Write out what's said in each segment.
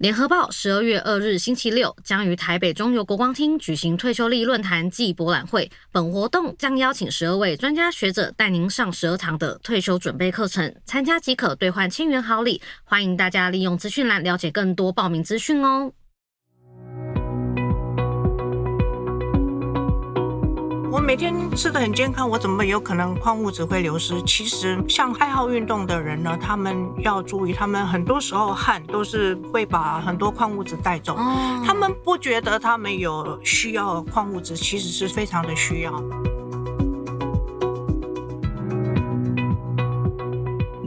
联合报十二月二日星期六将于台北中油国光厅举行退休历论坛暨博览会。本活动将邀请十二位专家学者带您上十二堂的退休准备课程，参加即可兑换千元好礼。欢迎大家利用资讯栏了解更多报名资讯哦。我每天吃的很健康，我怎么有可能矿物质会流失？其实像爱好运动的人呢，他们要注意，他们很多时候汗都是会把很多矿物质带走。他们不觉得他们有需要矿物质，其实是非常的需要。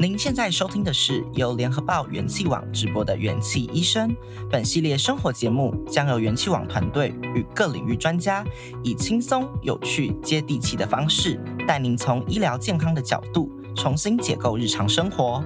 您现在收听的是由联合报元气网直播的元气医生。本系列生活节目将由元气网团队与各领域专家，以轻松、有趣、接地气的方式，带您从医疗健康的角度重新解构日常生活。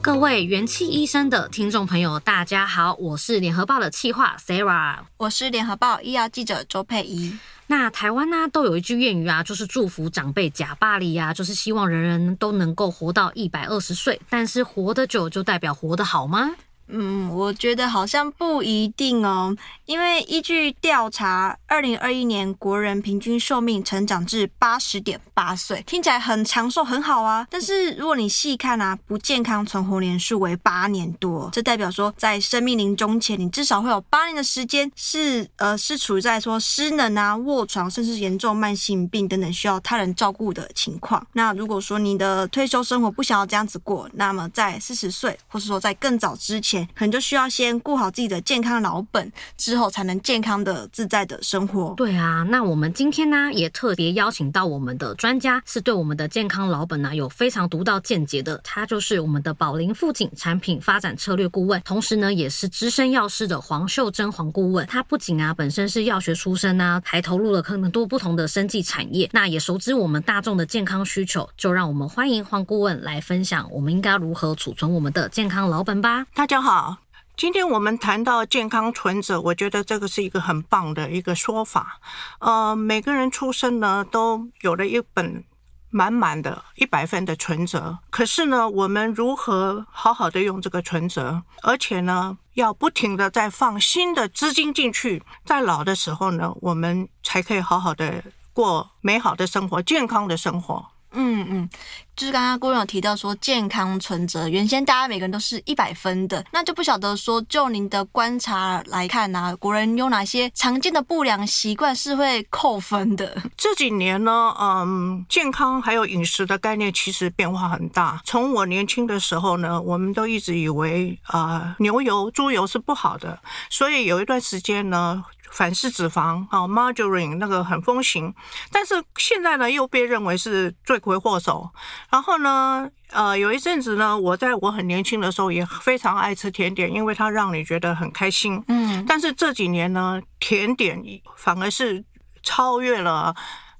各位元气医生的听众朋友，大家好，我是联合报的企划 Sarah，我是联合报医药记者周佩仪。那台湾呢、都有一句谚语啊，就是祝福长辈呷百二啊，就是希望人人都能够活到一百二十岁。但是活得久就代表活得好吗？嗯，我觉得好像不一定哦，因为依据调查，二零二一年国人平均寿命成长至八十点八岁，听起来很长寿，很好啊。但是如果你细看啊，不健康存活年数为八年多，这代表说在生命临终前，你至少会有八年的时间是呃是处在说失能啊、卧床，甚至严重慢性病等等需要他人照顾的情况。那如果说你的退休生活不想要这样子过，那么在四十岁，或是说在更早之前，可能就需要先顾好自己的健康老本，之后才能健康的自在的生活。对啊，那我们今天呢也特别邀请到我们的专家，是对我们的健康老本呢有非常独到见解的。他就是我们的宝林富锦产品发展策略顾问，同时呢也是资深药师的黄秀珍黄顾问。他不仅啊本身是药学出身啊，还投入了很多不同的生技产业，那也熟知我们大众的健康需求。就让我们欢迎黄顾问来分享，我们应该如何储存我们的健康老本吧。大家好。今天我们谈到健康存折，我觉得这个是一个很棒的一个说法。呃，每个人出生呢都有了一本满满的一百分的存折，可是呢，我们如何好好的用这个存折，而且呢，要不停的再放新的资金进去，在老的时候呢，我们才可以好好的过美好的生活、健康的生活。嗯嗯，就是刚刚郭勇提到说健康存折，原先大家每个人都是一百分的，那就不晓得说就您的观察来看呢、啊，国人有哪些常见的不良习惯是会扣分的？这几年呢，嗯，健康还有饮食的概念其实变化很大。从我年轻的时候呢，我们都一直以为啊、牛油、猪油是不好的，所以有一段时间呢。反式脂肪啊，margarine 那个很风行，但是现在呢又被认为是罪魁祸首。然后呢，呃，有一阵子呢，我在我很年轻的时候也非常爱吃甜点，因为它让你觉得很开心。嗯，但是这几年呢，甜点反而是超越了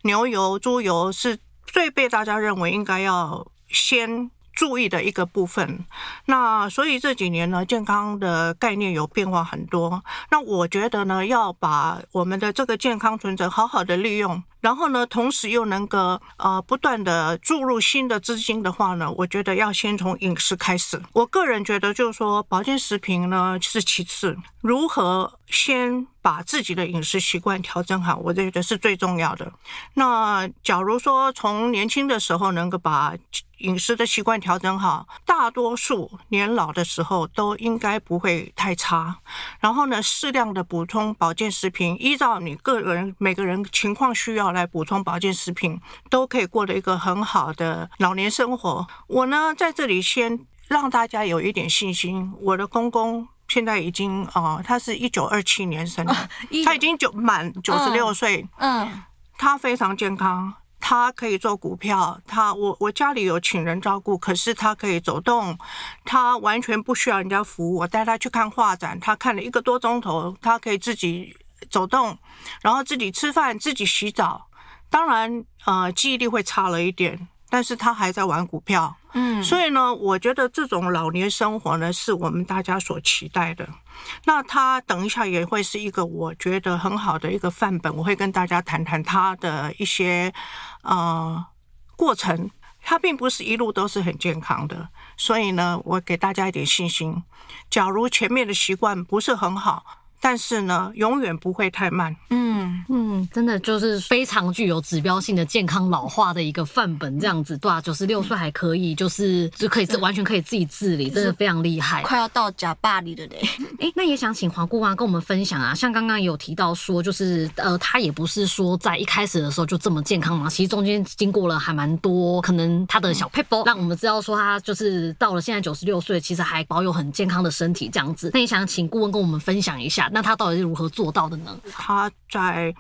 牛油、猪油，是最被大家认为应该要先。注意的一个部分，那所以这几年呢，健康的概念有变化很多。那我觉得呢，要把我们的这个健康存折好好的利用。然后呢，同时又能够呃不断的注入新的资金的话呢，我觉得要先从饮食开始。我个人觉得就是说，保健食品呢是其次，如何先把自己的饮食习惯调整好，我觉得是最重要的。那假如说从年轻的时候能够把饮食的习惯调整好，大多数年老的时候都应该不会太差。然后呢，适量的补充保健食品，依照你个人每个人情况需要。来补充保健食品，都可以过得一个很好的老年生活。我呢，在这里先让大家有一点信心。我的公公现在已经哦、呃，他是一九二七年生的，他已经九满九十六岁，嗯，他非常健康。他可以做股票，他我我家里有请人照顾，可是他可以走动，他完全不需要人家服务。我带他去看画展，他看了一个多钟头，他可以自己走动，然后自己吃饭，自己洗澡。当然，呃，记忆力会差了一点，但是他还在玩股票。嗯，所以呢，我觉得这种老年生活呢，是我们大家所期待的。那他等一下也会是一个我觉得很好的一个范本，我会跟大家谈谈他的一些呃过程。他并不是一路都是很健康的，所以呢，我给大家一点信心。假如前面的习惯不是很好，但是呢，永远不会太慢。嗯嗯，真的就是非常具有指标性的健康老化的一个范本，这样子，对啊，九十六岁还可以，就是就可以完全可以自己自理，真的非常厉害，快要到假巴黎了嘞。哎、欸，那也想请黄顾问跟我们分享啊，像刚刚有提到说，就是呃，他也不是说在一开始的时候就这么健康嘛，其实中间经过了还蛮多，可能他的小撇步，让我们知道说他就是到了现在九十六岁，其实还保有很健康的身体这样子。那也想请顾问跟我们分享一下。那他到底是如何做到的呢？他在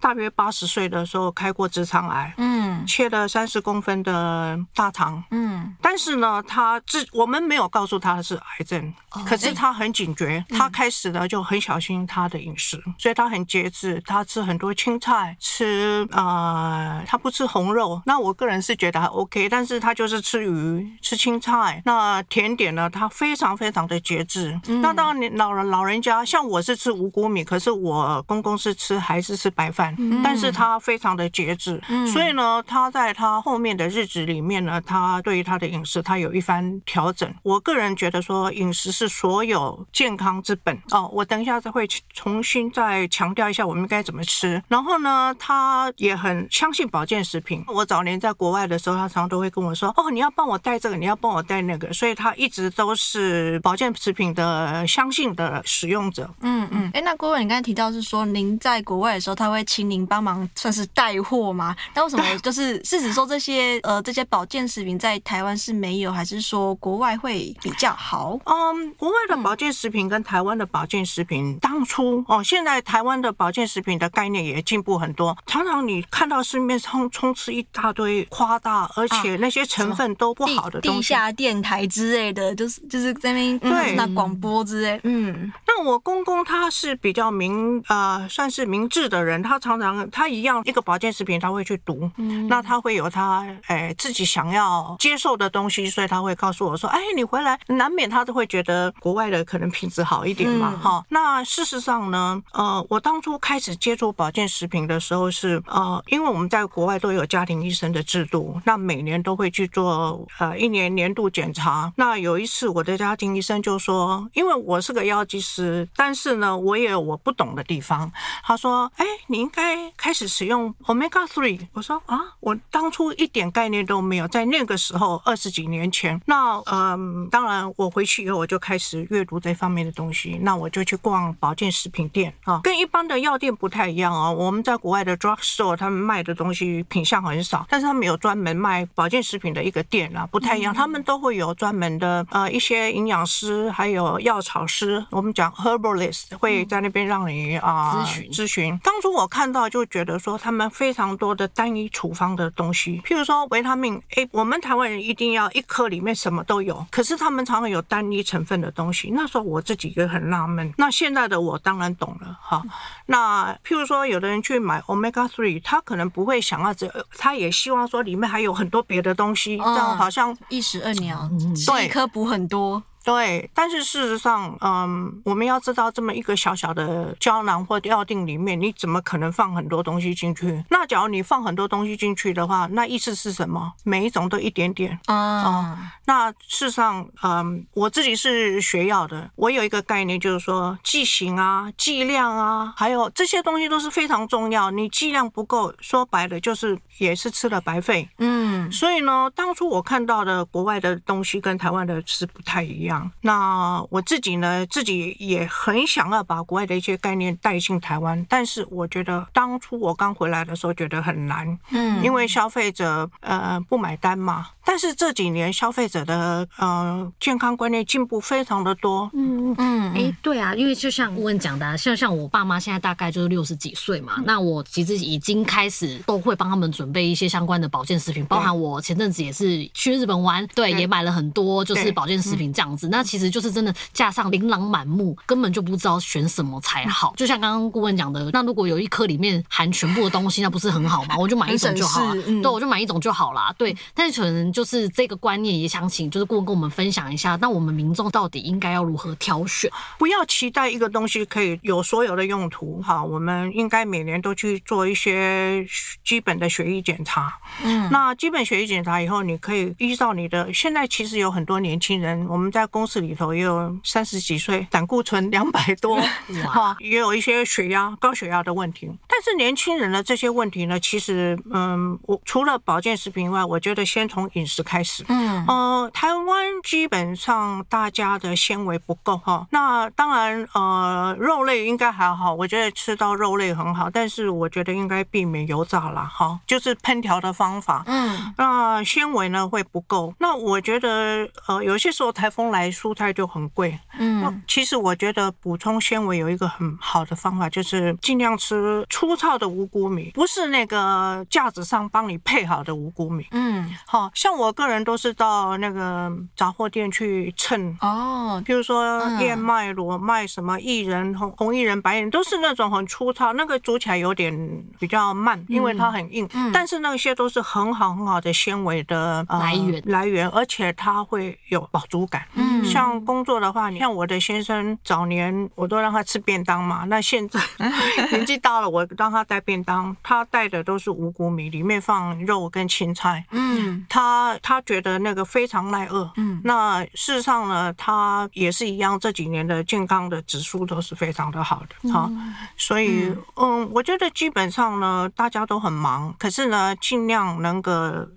大约八十岁的时候开过直肠癌，嗯，切了三十公分的大肠，嗯，但是呢，他自我们没有告诉他是癌症，哦、可是他很警觉，欸、他开始呢就很小心他的饮食，嗯、所以他很节制，他吃很多青菜，吃呃，他不吃红肉。那我个人是觉得还 OK，但是他就是吃鱼，吃青菜。那甜点呢，他非常非常的节制。嗯、那当然，你老人老人家像我是吃五谷米，可是我公公是吃还是吃白饭。但是他非常的节制，嗯、所以呢，他在他后面的日子里面呢，他对于他的饮食，他有一番调整。我个人觉得说，饮食是所有健康之本哦。我等一下再会重新再强调一下，我们该怎么吃。然后呢，他也很相信保健食品。我早年在国外的时候，他常常都会跟我说：“哦，你要帮我带这个，你要帮我带那个。”所以他一直都是保健食品的相信的使用者。嗯嗯。哎、欸，那郭伟，你刚才提到是说，您在国外的时候，他会。请您帮忙算是带货吗？那为什么 就是是指说这些呃这些保健食品在台湾是没有，还是说国外会比较好？嗯，国外的保健食品跟台湾的保健食品，当初哦，现在台湾的保健食品的概念也进步很多。常常你看到市面上充斥一大堆夸大，而且那些成分都不好的东西，地，地下电台之类的，就是就是在那边对那广播之类。嗯，那我公公他是比较明呃算是明智的人，他。常常他一样一个保健食品他会去读，嗯、那他会有他诶、哎、自己想要接受的东西，所以他会告诉我说：“哎，你回来难免他都会觉得国外的可能品质好一点嘛，哈、嗯。”那事实上呢，呃，我当初开始接触保健食品的时候是呃，因为我们在国外都有家庭医生的制度，那每年都会去做呃一年年度检查。那有一次我的家庭医生就说：“因为我是个药剂师，但是呢，我也有我不懂的地方。”他说：“哎，你。”该开始使用 Omega Three，我说啊，我当初一点概念都没有，在那个时候二十几年前，那嗯，当然我回去以后我就开始阅读这方面的东西，那我就去逛保健食品店啊，跟一般的药店不太一样啊。我们在国外的 drug store，他们卖的东西品相很少，但是他们有专门卖保健食品的一个店啊，不太一样，他们都会有专门的呃一些营养师，还有药草师，我们讲 herbalist 会在那边让你啊咨询咨询。当初我看。看到就觉得说他们非常多的单一处方的东西，譬如说维他命 A，我们台湾人一定要一颗里面什么都有，可是他们常常有单一成分的东西。那时候我自己也很纳闷。那现在的我当然懂了哈。那譬如说有的人去买 Omega Three，他可能不会想要这，他也希望说里面还有很多别的东西，这样好像一石二鸟，对，一颗补很多。对，但是事实上，嗯，我们要知道这么一个小小的胶囊或药锭里面，你怎么可能放很多东西进去？那假如你放很多东西进去的话，那意思是什么？每一种都一点点啊、嗯。那事实上，嗯，我自己是学药的，我有一个概念，就是说剂型啊、剂量啊，还有这些东西都是非常重要。你剂量不够，说白了就是也是吃了白费。嗯，所以呢，当初我看到的国外的东西跟台湾的是不太一样。那我自己呢，自己也很想要把国外的一些概念带进台湾，但是我觉得当初我刚回来的时候觉得很难，嗯，因为消费者呃不买单嘛。但是这几年消费者的呃健康观念进步非常的多。嗯嗯，哎，对啊，因为就像顾问讲的、啊，像像我爸妈现在大概就是六十几岁嘛，嗯、那我其实已经开始都会帮他们准备一些相关的保健食品，包含我前阵子也是去日本玩，对，对也买了很多就是保健食品这样子。那其实就是真的架上琳琅满目，根本就不知道选什么才好。就像刚刚顾问讲的，那如果有一颗里面含全部的东西，那不是很好吗？我就买一种就好了，嗯、对，我就买一种就好了。对，但是可能就是这个观念也想请就是顾问跟我们分享一下，那我们民众到底应该要如何挑选？不要期待一个东西可以有所有的用途。哈，我们应该每年都去做一些基本的血液检查。嗯，那基本血液检查以后，你可以依照你的现在其实有很多年轻人，我们在公司里头也有三十几岁，胆固醇两百多，哈，也有一些血压高血压的问题。但是年轻人的这些问题呢，其实嗯，我除了保健食品以外，我觉得先从饮食开始。嗯，呃，台湾基本上大家的纤维不够哈，那当然呃，肉类应该还好，我觉得吃到肉类很好，但是我觉得应该避免油炸啦哈，就是烹调的方法。嗯，那纤维呢会不够，那我觉得呃，有些时候台风来，蔬菜就很贵。嗯，那其实我觉得补充纤维有一个很好的方法，就是尽量吃粗糙的五谷米，不是那个架子上帮你配好的五谷米。嗯，好像我个人都是到那个杂货店去称哦，比如说燕麦、裸麦、什么薏仁、红红薏仁、白薏仁，都是那种很粗糙，那个煮起来有点比较慢，因为它很硬。嗯，但是那些都是很好很好的纤维的来源来源，而且它会有饱足感。嗯，像工作的话，你像我的先生早年我都让他吃便当嘛，那现在 年纪大了，我让他带便当，他带的都是五谷米，里面放肉跟青菜。嗯，他他觉得那个非常耐饿。嗯，那事实上呢，他也是一样，这几年的健康的指数都是非常的好的。好，所以嗯，我觉得基本上呢，大家都很忙，可是呢，尽量能够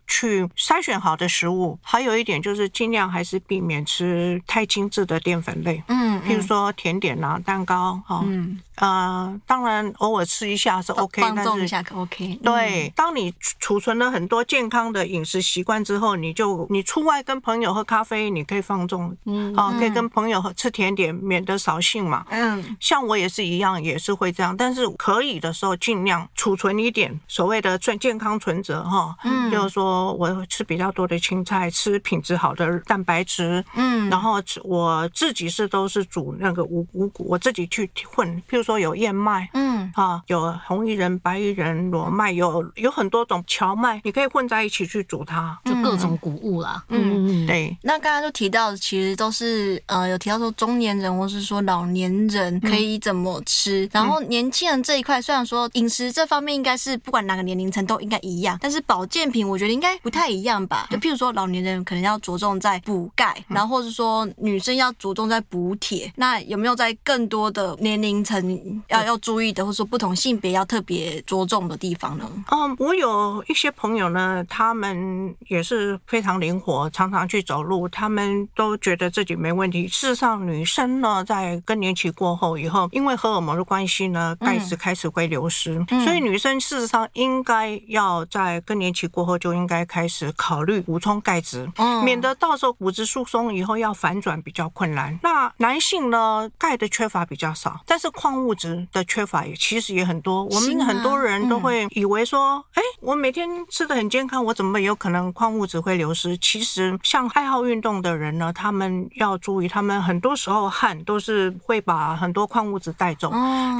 去筛选好的食物。还有一点就是尽量还是避免吃太精致的淀粉类。嗯，譬如说甜点啊、蛋糕。哈。嗯。呃，当然偶尔吃一下是 OK，放纵一下可 OK。对，当你储存了很多健康的饮食习惯之后，你就你出外跟朋友喝咖啡，你可以放纵，嗯，啊，可以跟朋友喝吃甜点，免得扫兴嘛。嗯，像我也是一样，也是会这样，但是可以的时候尽量储存一点所谓的健健康存折哈。嗯，就是说我会吃比较多的青菜，吃品质好的蛋白质。嗯，然后我自己是都是煮那个五五谷，我自己去混，譬如说。有燕麦，嗯，啊，有红薏仁、白薏仁、裸麦，有有很多种荞麦，你可以混在一起去煮它，就各种谷物啦。嗯嗯，对。那刚刚就提到，其实都是呃，有提到说中年人或是说老年人可以怎么吃，嗯、然后年轻人这一块，虽然说饮食这方面应该是不管哪个年龄层都应该一样，但是保健品我觉得应该不太一样吧？就譬如说老年人可能要着重在补钙，然后或是说女生要着重在补铁，那有没有在更多的年龄层？要要注意的，或者说不同性别要特别着重的地方呢？嗯，我有一些朋友呢，他们也是非常灵活，常常去走路，他们都觉得自己没问题。事实上，女生呢，在更年期过后以后，因为荷尔蒙的关系呢，钙质开始会流失，嗯、所以女生事实上应该要在更年期过后就应该开始考虑补充钙质，嗯、免得到时候骨质疏松以后要反转比较困难。那男性呢，钙的缺乏比较少，但是矿物质。的缺乏也其实也很多，我们很多人都会以为说，哎，我每天吃的很健康，我怎么有可能矿物质会流失？其实像爱好运动的人呢，他们要注意，他们很多时候汗都是会把很多矿物质带走，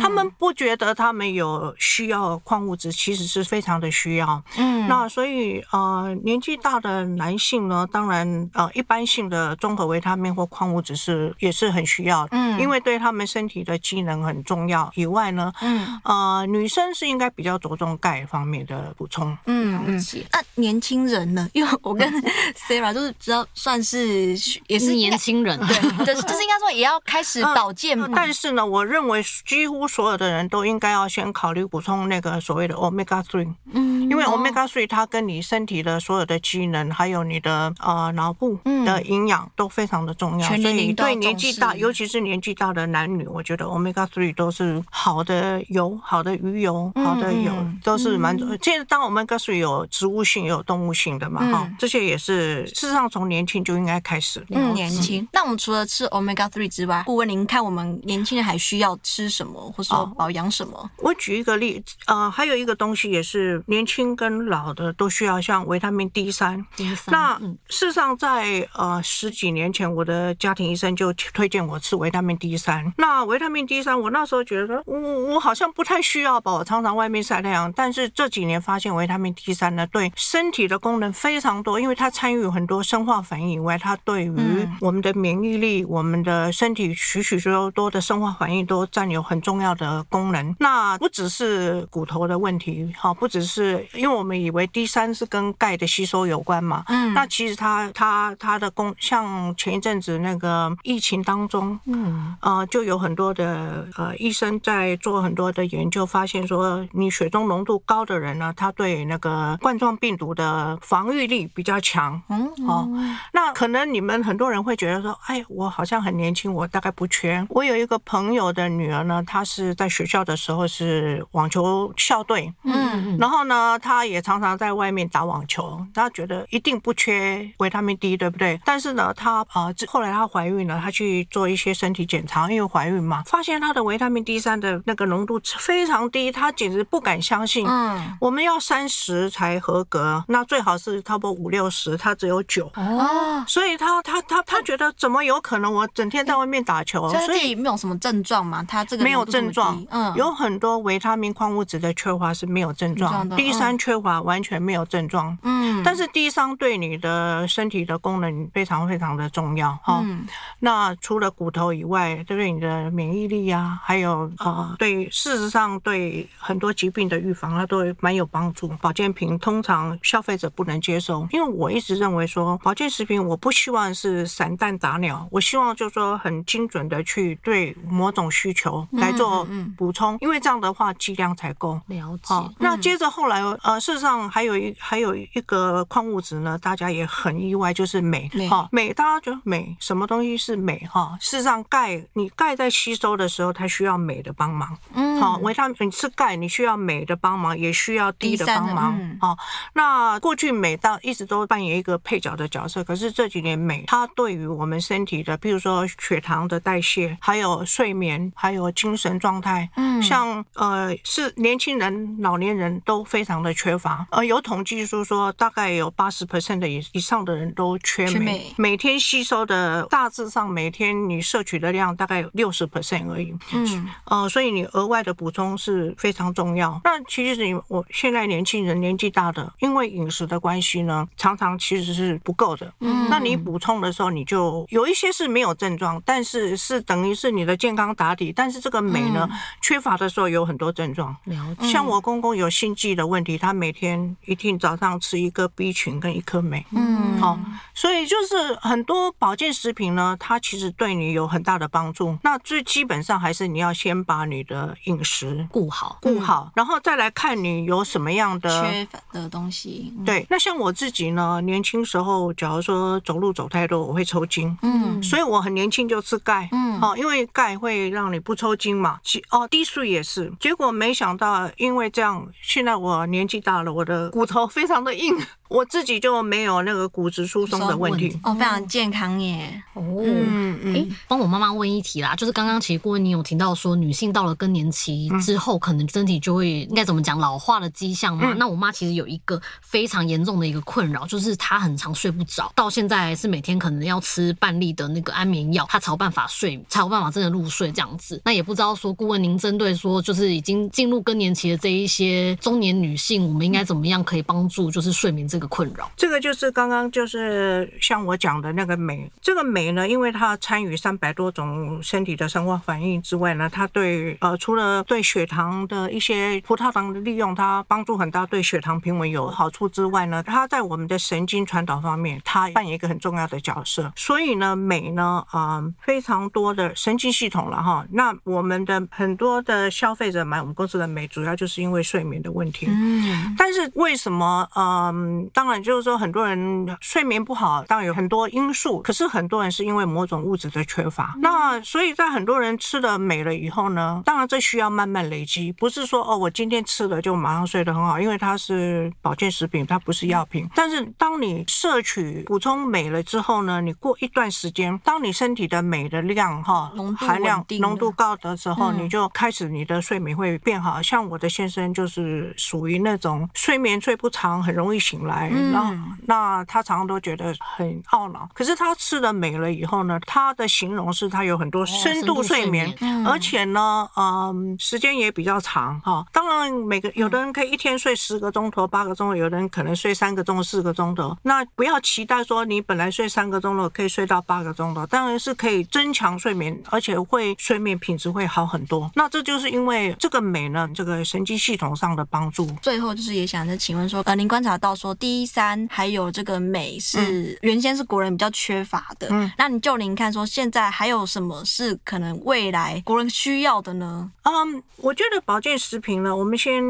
他们不觉得他们有需要矿物质，其实是非常的需要。嗯，那所以呃，年纪大的男性呢，当然呃，一般性的综合维他命或矿物质是也是很需要，嗯，因为对他们身体的机能很重要。以外呢，嗯，呃，女生是应该比较着重钙方面的补充，嗯嗯。那、啊、年轻人呢？因为我跟 Sarah 就是只要算是也是年轻人，对，就是就是应该说也要开始保健。但是呢，我认为几乎所有的人都应该要先考虑补充那个所谓的 Omega Three，嗯，因为 Omega Three 它跟你身体的的所有的机能，还有你的呃脑部的营养都非常的重要。嗯、所以对年纪大，尤其是年纪大的男女，我觉得 Omega Three 都是好的油、好的鱼油、好的油，嗯、都是蛮重要。其实当 Omega Three 有植物性也有动物性的嘛，哈、嗯，这些也是事实上从年轻就应该开始。嗯，年轻。那我们除了吃 Omega Three 之外，顾问您看我们年轻人还需要吃什么，或者说保养什么？我举一个例子，呃，还有一个东西也是年轻跟老的都需要，像维他命 D 三。D 三。那事实上在呃十几年前，我的家庭医生就推荐我吃维他命 D 三。那维他命 D 三，我那时候觉得我我好像不太需要吧，我常常外面晒太阳。但是这几年发现维他命 D 三呢，对身体的功能非常多，因为它参与很多生化反应以外，它对于我们的免疫力、我们的身体许许多多的生化反应都占有很重要的功能。那不只是骨头的问题，哈，不只是因为我们以为 D 三是跟钙的吸收有关嘛，嗯，那其实它它它的功，像前一阵子那个疫情当中，嗯，呃，就有很多的呃医生在做很多的研究，发现说你血中浓度高的人呢，他对那个冠状病毒的防御力比较强，嗯，哦，那可能你们很多人会觉得说，哎，我好像很年轻，我大概不缺。我有一个朋友的女儿呢，她是在学校的时候是网球校队，嗯，然后呢，她也常常在外面打网球，她觉得一定不缺维他命 D，对不对？但是呢，她啊、呃，后来她怀孕了，她去做一些身体检查，因为怀孕嘛，发现她的维他命 D 三的那个浓度非常低，她简直不敢相信。嗯，我们要三十才合格，那最好是差不多五六十，他只有九。哦，所以他他他他觉得怎么有可能？我整天在外面打球，所以没有什么症状嘛？他这个没有症状，嗯，有很多维他命矿物质的缺乏是没有症状，D 三缺乏完全没有症状。嗯，但是 D 三对你的身体的功能非常非常的重要哈。嗯，那除了骨头以外，对对你的免疫力啊，还有呃，对，事实上对很多疾病的预防，它都蛮有帮助。保健品通常消费者不能接受，因为我一直认为说，保健食品我不希望是散弹打鸟，我希望就是说很精准的去对某种需求来做补充，因为这样的话剂量才够。了解。好，那接着后来呃，事实上还有一还有一个矿物质呢，大家也很意外，就是镁。哈，镁大家觉得镁什么东西是镁？哈，事实上钙，你钙在吸收的时候，它需要镁的帮忙。嗯。好，维他命你吃钙，你需要镁的帮忙，也需要 D 的帮忙。好，那过去镁到一直都扮演一个配角的角色，可是这几年镁它对于我们身体的，比如说血糖的代谢，还有睡眠，还有精神状态，嗯，像呃是年轻人、老年人都非常的缺乏。呃，有统计说说，大概有八十 percent 的以以上的人都缺镁，每天吸收的大致上每天你摄取的量大概有六十 percent 而已。嗯，呃，所以你额外的补充是非常重要。那其实你我现在年轻人年纪大的，因为饮食的关系呢，常常其实是不够的。嗯，那你补充的时候，你就有一些是没有症状，但是是等于是你的健康打底。但是这个镁呢，缺乏的时候有很多症状。像我公公有心悸的问题，他每天一定早上吃一个 B 群跟一颗镁。嗯，好，所以就是很多保健食品呢，它其实对你有很大的帮助。那最基本上还是你要先把你的饮食顾好，顾好，然后再来看你有什么样的缺乏的东西。对，那像我自己呢，年轻时候假如说走路走太多，我会抽筋。嗯，所以我很年轻就吃钙。嗯，好，因为钙会让你不抽筋嘛。哦低速也是。结果没想到，因为这样，现在我年纪大了，我的骨头非常的硬。我自己就没有那个骨质疏松的问题哦，非常健康耶。哦，嗯嗯，哎，帮我妈妈问一题啦，就是刚刚其实顾问你有提到说，女性到了更年期之后，可能身体就会应该怎么讲老化的迹象嘛？那我妈其实有一个非常严重的一个困扰，就是她很常睡不着，到现在是每天可能要吃半粒的那个安眠药，她才有办法睡，才有办法真的入睡这样子。那也不知道说，顾问您针对说，就是已经进入更年期的这一些中年女性，我们应该怎么样可以帮助就是睡眠这个困扰？这个就是刚刚就是像我讲的那个镁，这个镁呢，因为它参与三百多种身体的生化反应之外呢，它对呃除了对血糖的一些葡萄糖的利用，它帮助很大，对血糖平稳有好处之外呢，它在我们的神经传导方面，它扮演一个很重要的角色。所以呢，镁呢，呃，非常多的神经系统了哈。那我们的很多的消费者买我们公司的镁，主要就是因为睡眠的问题。嗯。但是为什么嗯？当然就是说很多人睡眠不好，当然有很多因素，可是很多人是因为某种物质的缺乏。嗯、那所以在很多人吃了美了以后呢，当然这需要慢慢累积，不是说哦我今天吃了就马上睡得很好，因为它是保健食品，它不是药品。但是当你摄取补充镁了之后呢，你过一段时间，当你身体的镁的量哈含量浓度高的时候，嗯、你就开始你的睡眠会变好。像我的先生就是属于那种睡眠睡不长，很容易醒来，嗯、那那他常常都觉得很懊恼。可是他吃了镁了以后呢，他的形容是他有很多深度睡眠，哦、睡眠而且呢，嗯，时间也比较长哈。当然，每个有的人可以一天睡十个钟头、八个钟头，有的人可能睡三个钟、四个钟头。那不要期待说你本来睡三个钟头可以睡到八个钟头，当然是可以增强睡眠，而且会睡眠品质会好很多。那这就是因为这个镁呢，这个神经系统上的帮助。最后就是也想着请问说，呃，您观察到说 D 三还有这个镁是原先是国人比较缺乏的，嗯，那你就您看说现在还有什么是可能未来国人需要的呢？嗯，我觉得保健食品呢，我们先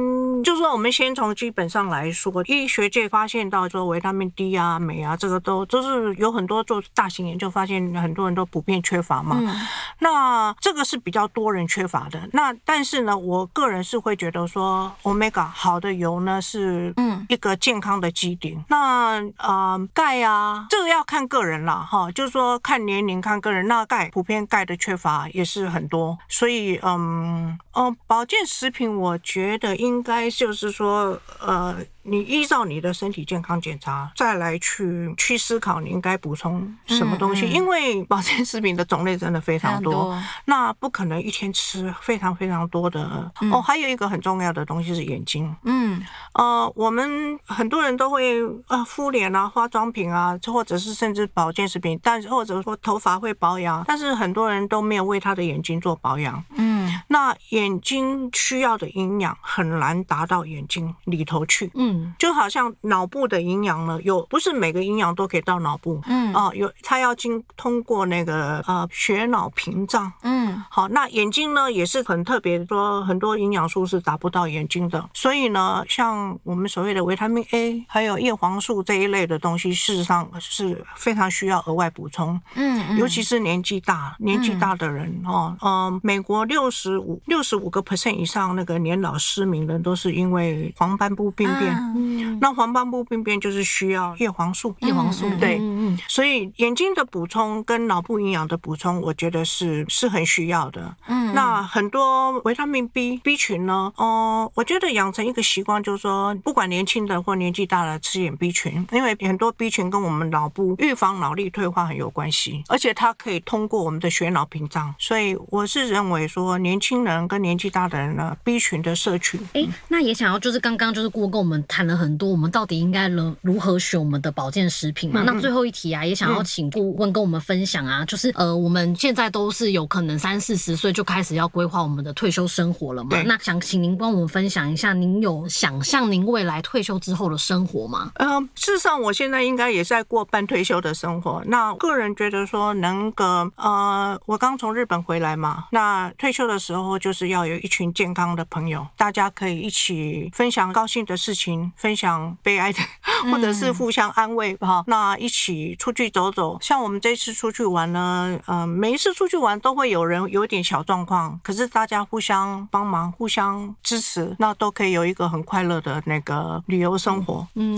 就是说我们先从基本上来说，医学界发现到说维他命 D 啊、镁啊，这个都都是有很多做大型研究发现，很多人都普遍缺乏嘛。嗯、那这个是比较多人缺乏的。那但是呢，我个人是会觉得说，Omega 好的油呢是嗯一个健康的基底。嗯、那呃钙啊，这个要看个人了哈，就是说看年龄、看个人。那钙普遍钙的缺乏也是很多，所以嗯嗯，保健食品我觉得应该就是说呃。你依照你的身体健康检查，再来去去思考你应该补充什么东西，嗯嗯、因为保健食品的种类真的非常多，多那不可能一天吃非常非常多的。嗯、哦，还有一个很重要的东西是眼睛。嗯，呃，我们很多人都会呃敷脸啊、化妆品啊，或者是甚至保健食品，但是或者说头发会保养，但是很多人都没有为他的眼睛做保养。嗯，那眼睛需要的营养很难达到眼睛里头去。嗯。嗯，就好像脑部的营养呢，有不是每个营养都可以到脑部，嗯，哦，有它要经通过那个呃血脑屏障，嗯，好，那眼睛呢也是很特别，说很多营养素是达不到眼睛的，所以呢，像我们所谓的维他命 A，还有叶黄素这一类的东西，事实上是非常需要额外补充，嗯，嗯，尤其是年纪大年纪大的人，哦，嗯，美国六十五六十五个 percent 以上那个年老失明的都是因为黄斑部病变。嗯，那黄斑部病变就是需要叶黄素，叶黄素对，嗯，所以眼睛的补充跟脑部营养的补充，我觉得是是很需要的。嗯，那很多维他命 B B 群呢，哦，我觉得养成一个习惯，就是说，不管年轻的或年纪大的吃点 B 群，因为很多 B 群跟我们脑部预防脑力退化很有关系，而且它可以通过我们的血脑屏障，所以我是认为说，年轻人跟年纪大的人呢，B 群的摄取，哎，那也想要就是刚刚就是顾问跟我们。谈了很多，我们到底应该如如何选我们的保健食品嘛？嗯、那最后一题啊，也想要请顾问跟我们分享啊，嗯、就是呃，我们现在都是有可能三四十岁就开始要规划我们的退休生活了嘛？那想请您帮我们分享一下，您有想象您未来退休之后的生活吗？嗯、呃，事实上，我现在应该也在过半退休的生活。那个人觉得说，能个呃，我刚从日本回来嘛，那退休的时候就是要有一群健康的朋友，大家可以一起分享高兴的事情。分享悲哀的，或者是互相安慰哈。嗯、那一起出去走走，像我们这次出去玩呢，嗯、呃，每一次出去玩都会有人有点小状况，可是大家互相帮忙、互相支持，那都可以有一个很快乐的那个旅游生活。嗯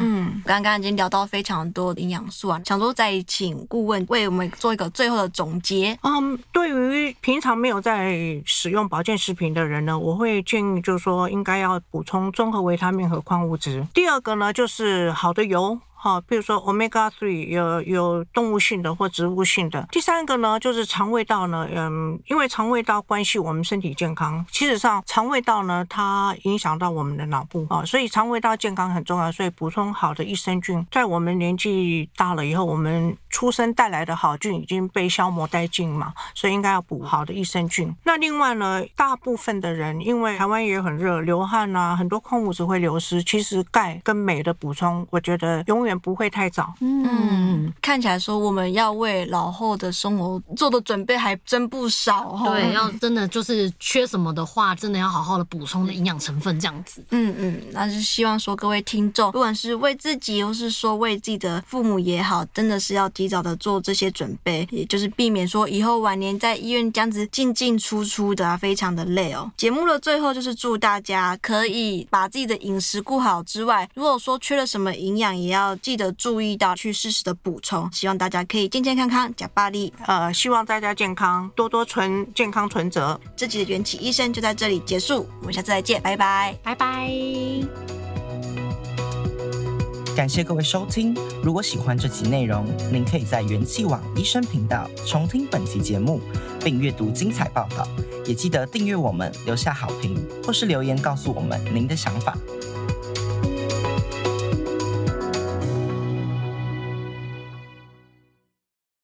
嗯，刚刚已经聊到非常多的营养素啊，想说再请顾问为我们做一个最后的总结。嗯，对于平常没有在使用保健食品的人呢，我会建议就是说应该要补充综合维他命和矿物质。第二个呢，就是好的油。好，比如说 omega three 有有动物性的或植物性的。第三个呢，就是肠胃道呢，嗯，因为肠胃道关系我们身体健康。其实上，肠胃道呢，它影响到我们的脑部啊，所以肠胃道健康很重要。所以补充好的益生菌，在我们年纪大了以后，我们出生带来的好菌已经被消磨殆尽嘛，所以应该要补好的益生菌。那另外呢，大部分的人因为台湾也很热，流汗啊，很多矿物质会流失。其实钙跟镁的补充，我觉得永远不会太早。嗯，看起来说我们要为老后的生活做的准备还真不少哦。对，要真的就是缺什么的话，真的要好好的补充的营养成分这样子。嗯嗯，那就希望说各位听众，不管是为自己，或是说为自己的父母也好，真的是要提早的做这些准备，也就是避免说以后晚年在医院这样子进进出出的啊，非常的累哦。节目的最后就是祝大家可以把自己的饮食顾好之外，如果说缺了什么营养，也要记得注意到去适时的补充。希望大家可以健健康康，加巴力。呃，希望大家健康，多多存健康存折。这集的元气医生就在这里结束，我们下次再见，拜拜，拜拜。感谢各位收听，如果喜欢这集内容，您可以在元气网医生频道重听本集节目，并阅读精彩报道。也记得订阅我们，留下好评或是留言告诉我们您的想法。